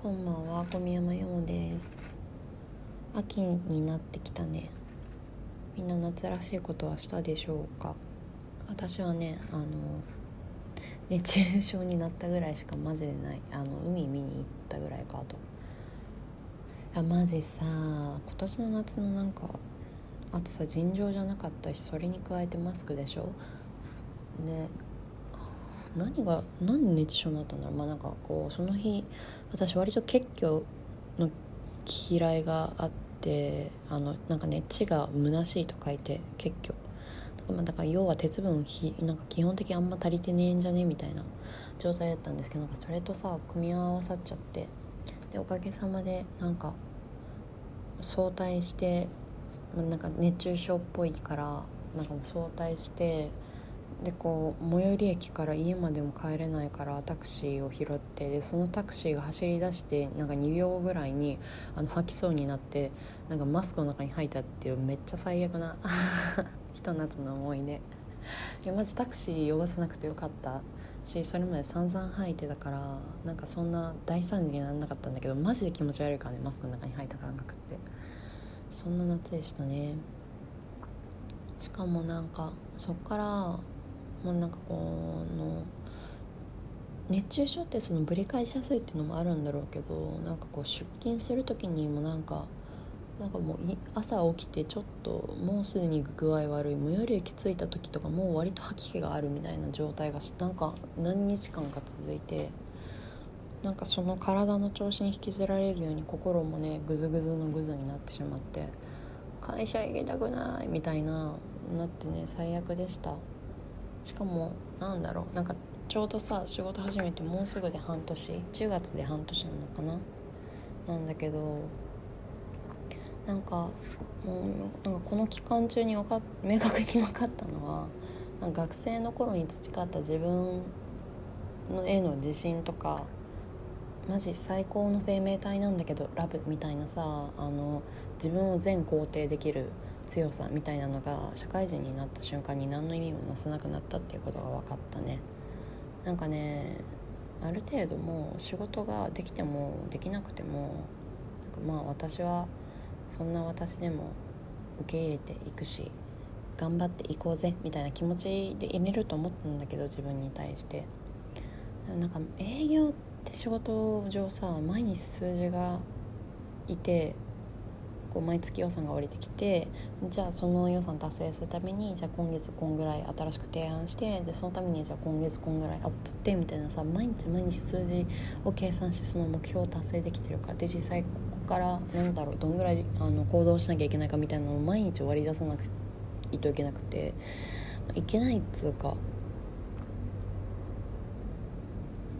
こんばんは小宮山よもです。秋になってきたね。みんな夏らしいことはしたでしょうか？私はねあの熱中症になったぐらいしかマジでない。あの海見に行ったぐらいかと。いやマジさ今年の夏のなんか暑さ尋常じゃなかったしそれに加えてマスクでしょ？で何が何で熱中症になったんだろう。まあなんかこうその日私割と結虚の嫌いがあってあのなんかね「血が虚しい」と書いて結虚まあだから要は鉄分ひなんか基本的にあんま足りてねえんじゃねみたいな状態だったんですけどなんかそれとさ組み合わさっちゃってでおかげさまでなんか早退してなんか熱中症っぽいからなんかもう早退してでこう最寄り駅から家までも帰れないからタクシーを拾ってでそのタクシーが走り出してなんか2秒ぐらいにあの吐きそうになってなんかマスクの中に入ったっていうめっちゃ最悪なひと夏の思い出。いやマジタクシー汚さなくてよかった。しそれまで散々吐いてたからなんかそんな大惨事にならなかったんだけどマジで気持ち悪いからねマスクの中に入った感覚って。そんな夏でしたね。しかもなんかそっからもうなんかこの熱中症ってそのぶり返しやすいっていうのもあるんだろうけどなんかこう出勤する時にもなんかなんかもう朝起きてちょっともうすでに具合悪い最寄り駅着いた時とかもう割と吐き気があるみたいな状態がなんか何日間か続いてなんかその体の調子に引きずられるように心もねグズグズのグズになってしまって会社行きたくないみたいななってね最悪でした。しかもなんだろうなんかちょうどさ仕事始めてもうすぐで半年10月で半年なのかな？なんだけどなんかもうなんかこの期間中に分か明確に分かったのは学生の頃に培った自分のへの自信とかマジ最高の生命体なんだけどラブみたいなさあの自分を全肯定できる強さみたいなのが社会人になった瞬間に何の意味もなさなくなったっていうことが分かったね。なんかねある程度もう仕事ができてもできなくてもまあ私はそんな私でも受け入れていくし頑張っていこうぜみたいな気持ちでいれると思ったんだけど自分に対して。なんか営業って仕事上さ毎日数字がいてこう毎月予算が降りてきてじゃあその予算達成するためにじゃあ今月こんぐらい新しく提案してでそのためにじゃあ今月こんぐらいアップ取ってみたいなさ毎日毎日数字を計算してその目標を達成できてるかで実際ここからなんだろうどんぐらいあの行動しなきゃいけないかみたいなのを毎日割り出さなくいといけなくていけないっつうか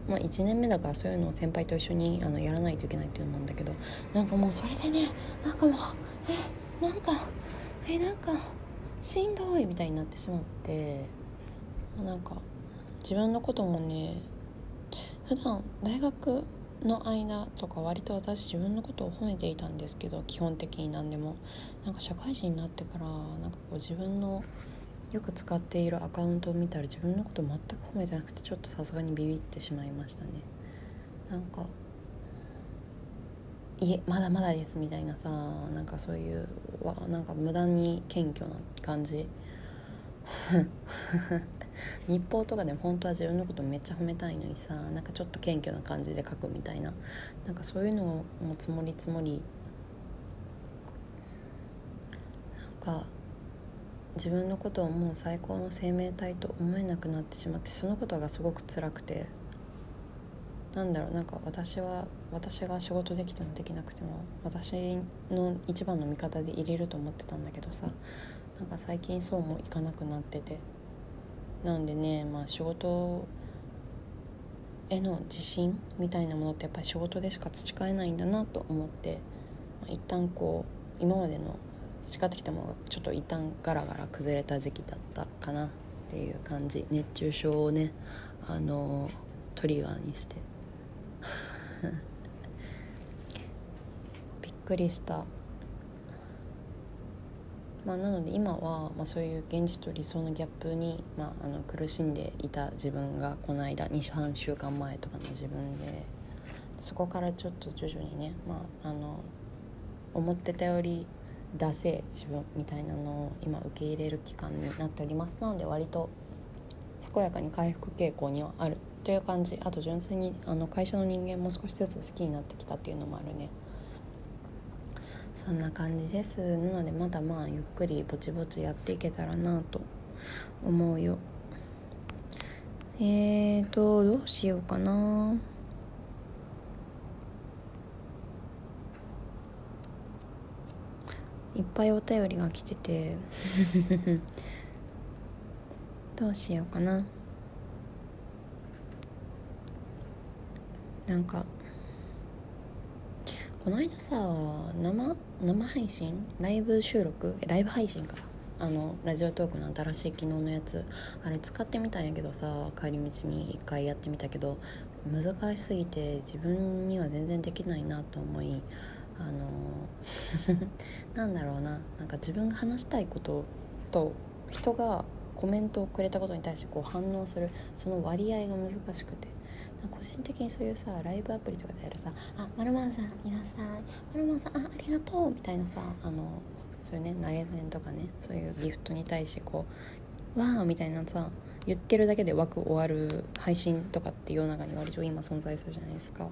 まあ、1年目だからそういうのを先輩と一緒にあのやらないといけないっていうのもあるんだけどなんかもうそれでねなんかもうえなんかえなんかしんどいみたいになってしまってなんか自分のこともね普段大学の間とか割と私自分のことを褒めていたんですけど基本的に何でも。なんか社会人になってからなんかこう自分のよく使っているアカウントを見たら自分のこと全く褒めてなくてちょっとさすがにビビってしまいましたね。なんか「いえまだまだです」みたいなさなんかそういうわなんか無駄に謙虚な感じ。日報とかでも本当は自分のことめっちゃ褒めたいのにさなんかちょっと謙虚な感じで書くみたいな。なんかそういうのをも積もり積もり。なんか自分のことをもう最高の生命体と思えなくなってしまってそのことがすごく辛くてなんだろうなんか私は私が仕事できてもできなくても私の一番の味方で入れると思ってたんだけどさなんか最近そうもいかなくなっててなんでねまあ仕事への自信みたいなものってやっぱり仕事でしか培えないんだなと思って、まあ、一旦こう今までの培ってきたものがちょっと一旦ガラガラ崩れた時期だったかなっていう感じ。熱中症をねあのトリガーにして。びっくりした。まあ、なので今は、まあ、そういう現実と理想のギャップに、まあ、あの苦しんでいた自分がこの間23週間前とかの自分でそこからちょっと徐々にねまああの思ってたより出せ自分みたいなのを今受け入れる期間になっておりますなので割と健やかに回復傾向にはあるという感じ。あと純粋にあの会社の人間も少しずつ好きになってきたっていうのもあるね。そんな感じです。なのでまだまあゆっくりぼちぼちやっていけたらなと思うよ。えーとどうしようかな。いっぱいお便りが来てて。どうしようかな。なんかこの間さ生生配信？ライブ収録？ライブ配信か。あのラジオトークの新しい機能のやつ。あれ使ってみたんやけどさ帰り道に一回やってみたけど難しすぎて自分には全然できないなと思いあの なんだろうな。なんか自分が話したいことと人がコメントをくれたことに対してこう反応する。その割合が難しくて。個人的にそういうさライブアプリとかでやるさ「あまるまるさんいらっしゃい。まるまるさんあありがとう」みたいなさあのそういうね投げ銭とかねそういうギフトに対してこう「わー」みたいなさ言ってるだけで枠終わる配信とかって世の中に割と今存在するじゃないですか。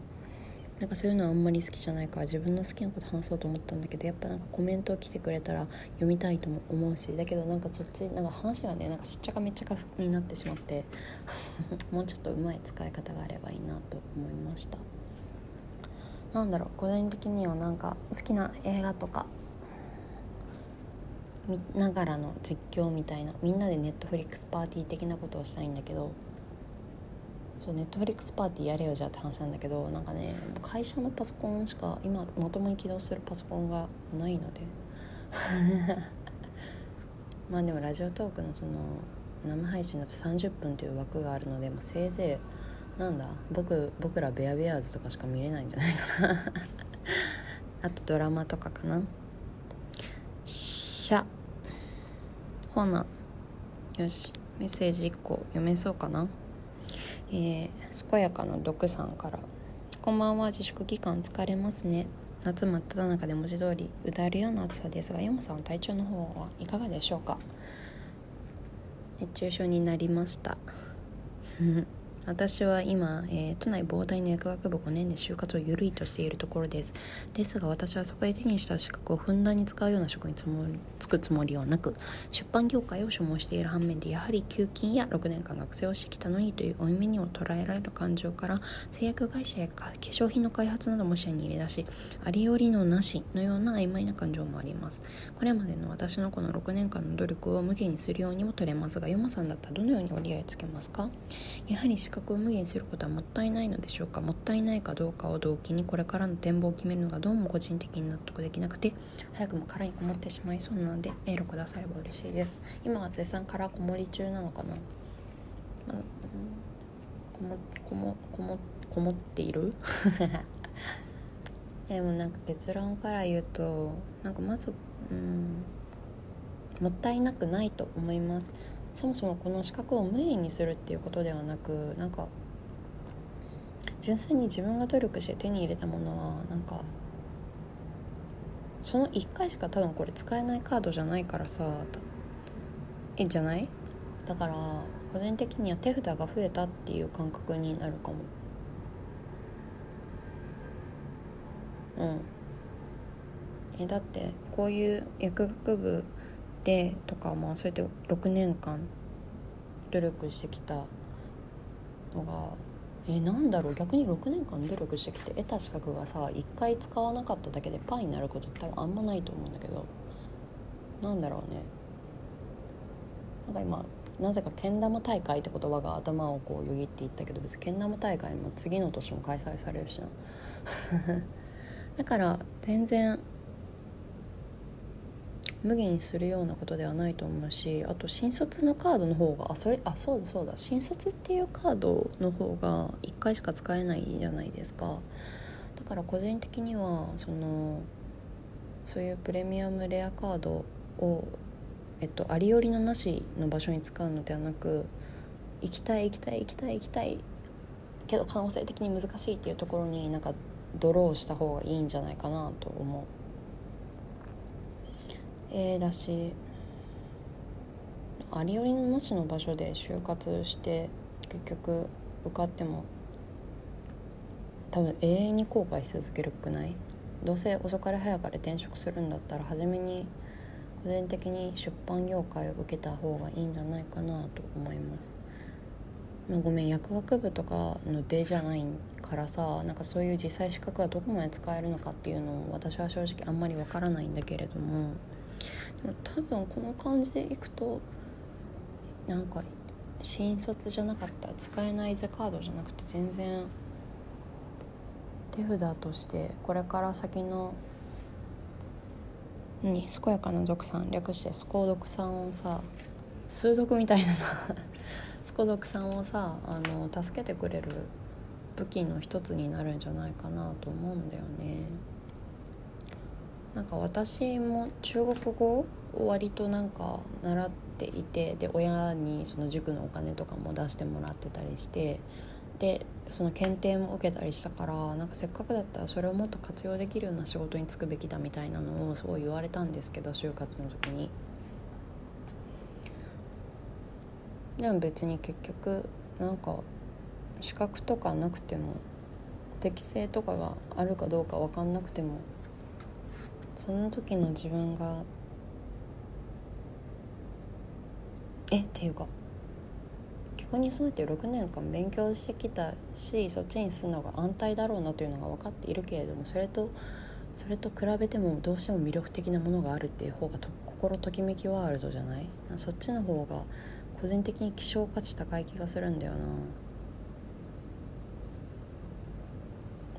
なんかそういうのはあんまり好きじゃないから自分の好きなこと話そうと思ったんだけどやっぱなんかコメントを来てくれたら読みたいとも思うしだけどなんかそっちなんか話がねなんかしっちゃかめっちゃかになってしまって もうちょっとうまい使い方があればいいなと思いました。なんだろう個人的にはなんか好きな映画とか見ながらの実況みたいなみんなでネットフリックスパーティー的なことをしたいんだけどそうネットフリックスパーティーやれよじゃって話なんだけどなんかね会社のパソコンしか今まともに起動するパソコンがないので。まあでもラジオトークのその生配信だと30分という枠があるので、まあ、せいぜいなんだ僕僕らベアベアーズとかしか見れないんじゃないかな。あとドラマとかかな。しゃ。ほな。よし。メッセージ1個読めそうかな。えー、健やかな毒さんから「こんばんは自粛期間疲れますね」夏真っ只中で文字通り歌えるような暑さですが山さんは体調の方はいかがでしょうか？熱中症になりました。私は今、えー、都内膨大な薬学部5年で就活を緩いとしているところです。ですが私はそこで手にした資格をふんだんに使うような職につもつくつもりはなく出版業界を所望している反面でやはり給金や6年間学生をしてきたのにという負い目にも捉えられる感情から製薬会社や化粧品の開発なども視野に入れ出しありよりのなしのような曖昧な感情もあります。これまでの私のこの6年間の努力を無限にするようにも取れますがヨマさんだったらどのように折り合いつけますか？やはり資格を無限にすることはもったいないのでしょうか？もったいないかどうかを動機にこれからの展望を決めるのがどうも個人的に納得できなくて早くも殻にこもってしまいそうなのでメールくだされば嬉しいです。今は絶賛殻こもり中なのかな、まあ、こもこもこもこもっている？でもなんか結論から言うとなんかまずうんもったいなくないと思います。そもそもこの資格を無意にするっていうことではなくなんか純粋に自分が努力して手に入れたものはなんかその1回しか多分これ使えないカードじゃないからさえじゃない？だから個人的には手札が増えたっていう感覚になるかも。うん。えだってこういう薬学部でとかまあそうやって6年間努力してきたのがえなんだろう逆に6年間努力してきて得た資格がさ1回使わなかっただけでパーになることって多分あんまないと思うんだけどなんだろうね。なんか今なぜかけん玉大会って言葉が頭をこうよぎっていったけど別にけん玉大会も次の年も開催されるしな だから全然無限にするようなことではないと思うしあと新卒のカードの方があそれあそうだそうだ新卒っていうカードの方が1回しか使えないじゃないですかだから個人的にはそのそういうプレミアムレアカードをえっとありよりのなしの場所に使うのではなく行きたい行きたい行きたい行きたいけど可能性的に難しいっていうところになんかドローした方がいいんじゃないかなと思う。えー、だしありよりのなしの場所で就活して結局受かっても多分永遠に後悔し続けるくない？どうせ遅かれ早かれ転職するんだったら初めに個人的に出版業界を受けた方がいいんじゃないかなと思います、まあ、ごめん薬学部とかの出じゃないからさなんかそういう実際資格がどこまで使えるのかっていうのを私は正直あんまりわからないんだけれども多分この感じでいくとなんか新卒じゃなかった使えないゼカードじゃなくて全然手札としてこれから先の何健やかな読さん略してスコ読さんをさ数読みたいなスコ読さんをさあの助けてくれる武器の一つになるんじゃないかなと思うんだよね。なんか私も中国語を割となんか習っていてで親にその塾のお金とかも出してもらってたりしてでその検定も受けたりしたからなんかせっかくだったらそれをもっと活用できるような仕事に就くべきだみたいなのをすごい言われたんですけど就活の時に。でも別に結局なんか資格とかなくても適性とかがあるかどうか分かんなくてもその時の自分がえっていうか逆にそうやって6年間勉強してきたしそっちにするのが安泰だろうなというのが分かっているけれどもそれとそれと比べてもどうしても魅力的なものがあるっていう方がと心ときめきワールドじゃない？そっちの方が個人的に希少価値高い気がするんだよな。